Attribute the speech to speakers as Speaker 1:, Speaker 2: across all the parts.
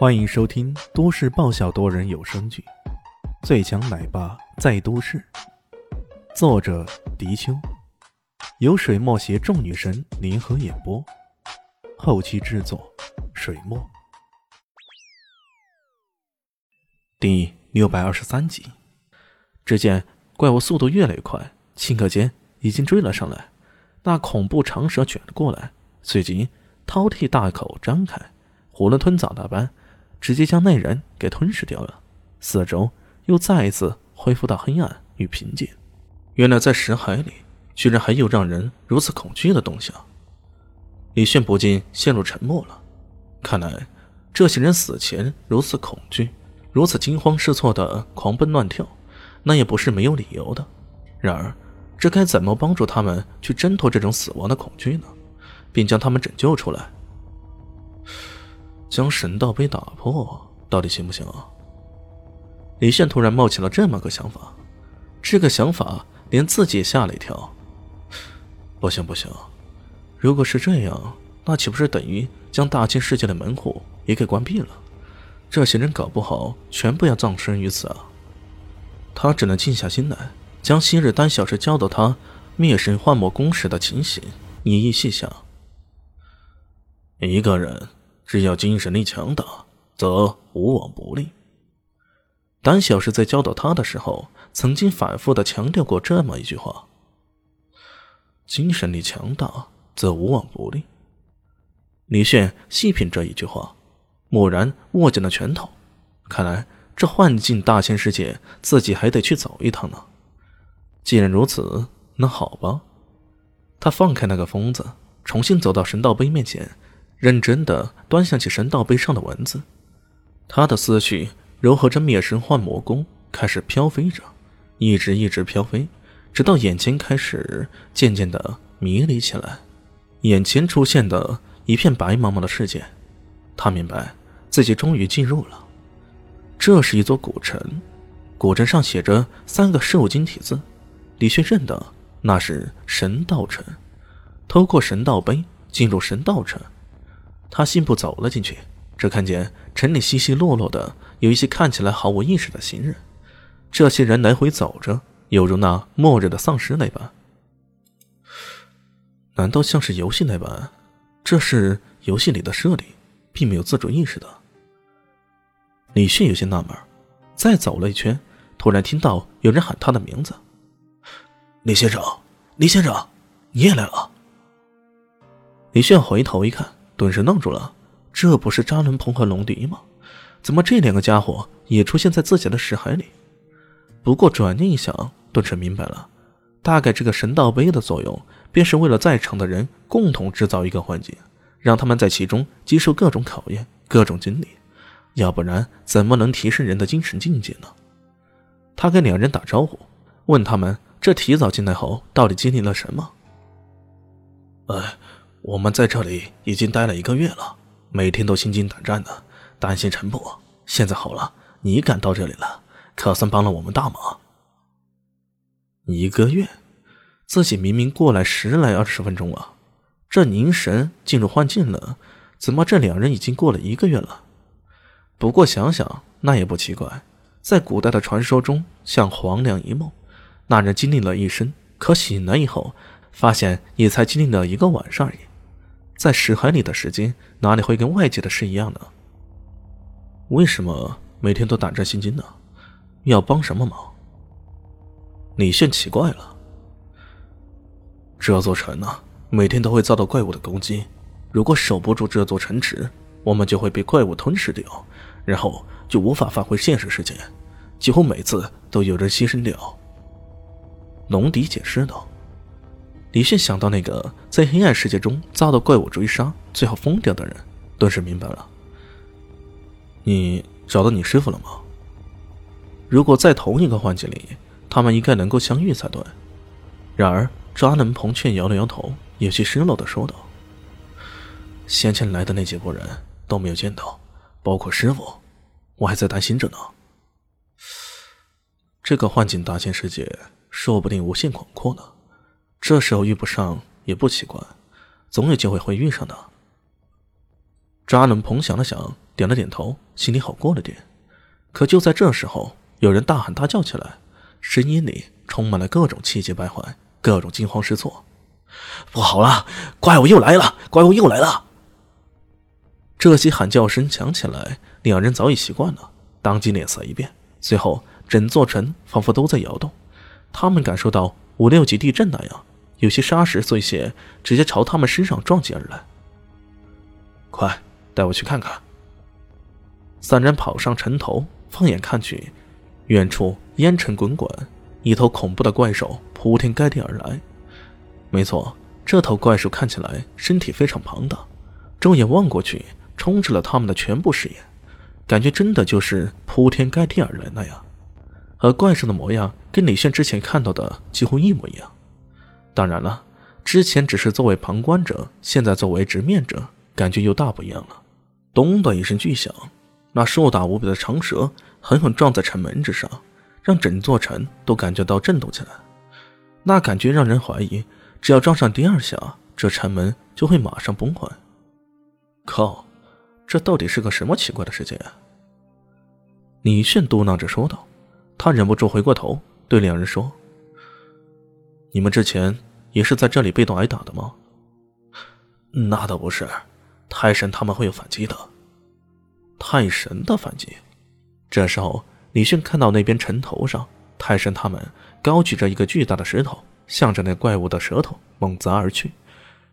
Speaker 1: 欢迎收听都市爆笑多人有声剧《最强奶爸在都市》，作者：迪秋，由水墨携众女神联合演播，后期制作：水墨。第六百二十三集，只见怪物速度越来越快，顷刻间已经追了上来，那恐怖长蛇卷了过来，随即饕餮大口张开，囫囵吞枣那般。直接将那人给吞噬掉了，四周又再一次恢复到黑暗与平静。原来在石海里，居然还有让人如此恐惧的动向。李炫不禁陷入沉默了。看来这些人死前如此恐惧，如此惊慌失措的狂奔乱跳，那也不是没有理由的。然而，这该怎么帮助他们去挣脱这种死亡的恐惧呢？并将他们拯救出来？将神道碑打破，到底行不行啊？李炫突然冒起了这么个想法，这个想法连自己也吓了一跳。不行不行，如果是这样，那岂不是等于将大千世界的门户也给关闭了？这些人搞不好全部要葬身于此啊！他只能静下心来，将昔日丹小师教导他灭神幻魔功时的情形一一细想。一个人。只要精神力强大，则无往不利。胆小是在教导他的时候，曾经反复的强调过这么一句话：精神力强大，则无往不利。李炫细品这一句话，蓦然握紧了拳头。看来这幻境大千世界，自己还得去走一趟呢。既然如此，那好吧。他放开那个疯子，重新走到神道碑面前。认真的端详起神道碑上的文字，他的思绪柔和着灭神幻魔功，开始飘飞着，一直一直飘飞，直到眼前开始渐渐的迷离起来。眼前出现的一片白茫茫的世界，他明白自己终于进入了。这是一座古城，古城上写着三个瘦金体字，李轩认得那是神道城。透过神道碑进入神道城。他信步走了进去，只看见城里稀稀落落的有一些看起来毫无意识的行人，这些人来回走着，犹如那末日的丧尸那般。难道像是游戏那般？这是游戏里的设定，并没有自主意识的。李迅有些纳闷，再走了一圈，突然听到有人喊他的名字：“李先生，李先生，你也来了。”李炫回头一看。顿时愣住了，这不是扎伦鹏和龙迪吗？怎么这两个家伙也出现在自己的识海里？不过转念一想，顿时明白了，大概这个神道碑的作用，便是为了在场的人共同制造一个环境，让他们在其中接受各种考验、各种经历，要不然怎么能提升人的精神境界呢？他跟两人打招呼，问他们这提早进来后到底经历了什么？哎。我们在这里已经待了一个月了，每天都心惊胆战的，担心陈伯。现在好了，你赶到这里了，可算帮了我们大忙。一个月，自己明明过来十来二十分钟啊，这凝神进入幻境了，怎么这两人已经过了一个月了？不过想想那也不奇怪，在古代的传说中，像黄粱一梦，那人经历了一生，可醒来以后，发现也才经历了一个晚上而已。在石海里的时间哪里会跟外界的事一样呢？为什么每天都胆战心惊呢？要帮什么忙？李炫奇怪了。这座城呢，每天都会遭到怪物的攻击，如果守不住这座城池，我们就会被怪物吞噬掉，然后就无法发挥现实世界，几乎每次都有人牺牲掉。龙迪解释道。李迅想到那个在黑暗世界中遭到怪物追杀，最后疯掉的人，顿时明白了。你找到你师傅了吗？如果在同一个幻境里，他们应该能够相遇才对。然而，渣男鹏却摇了摇头，有些失落的说道：“先前来的那几拨人都没有见到，包括师傅，我还在担心着呢。这个幻境大千世界，说不定无限广阔呢。”这时候遇不上也不奇怪，总有机会会遇上的。扎冷鹏想了想，点了点头，心里好过了点。可就在这时候，有人大喊大叫起来，声音里充满了各种气急败坏，各种惊慌失措。不好了，怪物又来了！怪物又来了！这些喊叫声响起来，两人早已习惯了，当即脸色一变，随后整座城仿佛都在摇动。他们感受到五六级地震那样，有些沙石碎屑直接朝他们身上撞击而来。快，带我去看看！三人跑上城头，放眼看去，远处烟尘滚滚，一头恐怖的怪兽铺天盖地而来。没错，这头怪兽看起来身体非常庞大，睁眼望过去，充斥了他们的全部视野，感觉真的就是铺天盖地而来那样。而怪兽的模样跟李炫之前看到的几乎一模一样。当然了，之前只是作为旁观者，现在作为直面者，感觉又大不一样了。咚的一声巨响，那硕大无比的长蛇狠狠撞在城门之上，让整座城都感觉到震动起来。那感觉让人怀疑。只要撞上第二下，这城门就会马上崩坏。靠，这到底是个什么奇怪的世界？李炫嘟囔着说道。他忍不住回过头对两人说：“你们之前也是在这里被动挨打的吗？”“那倒不是，太神他们会有反击的。”“太神的反击？”这时候，李迅看到那边城头上，太神他们高举着一个巨大的石头。向着那怪物的舌头猛砸而去，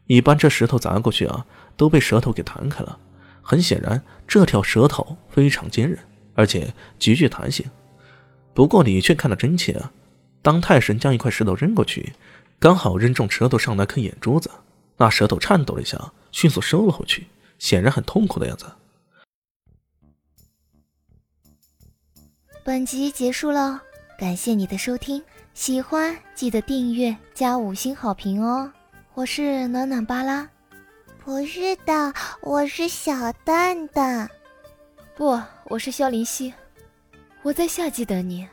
Speaker 1: 一般这石头砸过去啊，都被舌头给弹开了。很显然，这条舌头非常坚韧，而且极具弹性。不过李却看得真切啊！当太神将一块石头扔过去，刚好扔中舌头上那颗眼珠子，那舌头颤抖了一下，迅速收了回去，显然很痛苦的样子。
Speaker 2: 本集结束了，感谢你的收听。喜欢记得订阅加五星好评哦！我是暖暖巴拉，
Speaker 3: 不是的，我是小蛋蛋，
Speaker 2: 不，我是萧林希，我在夏季等你。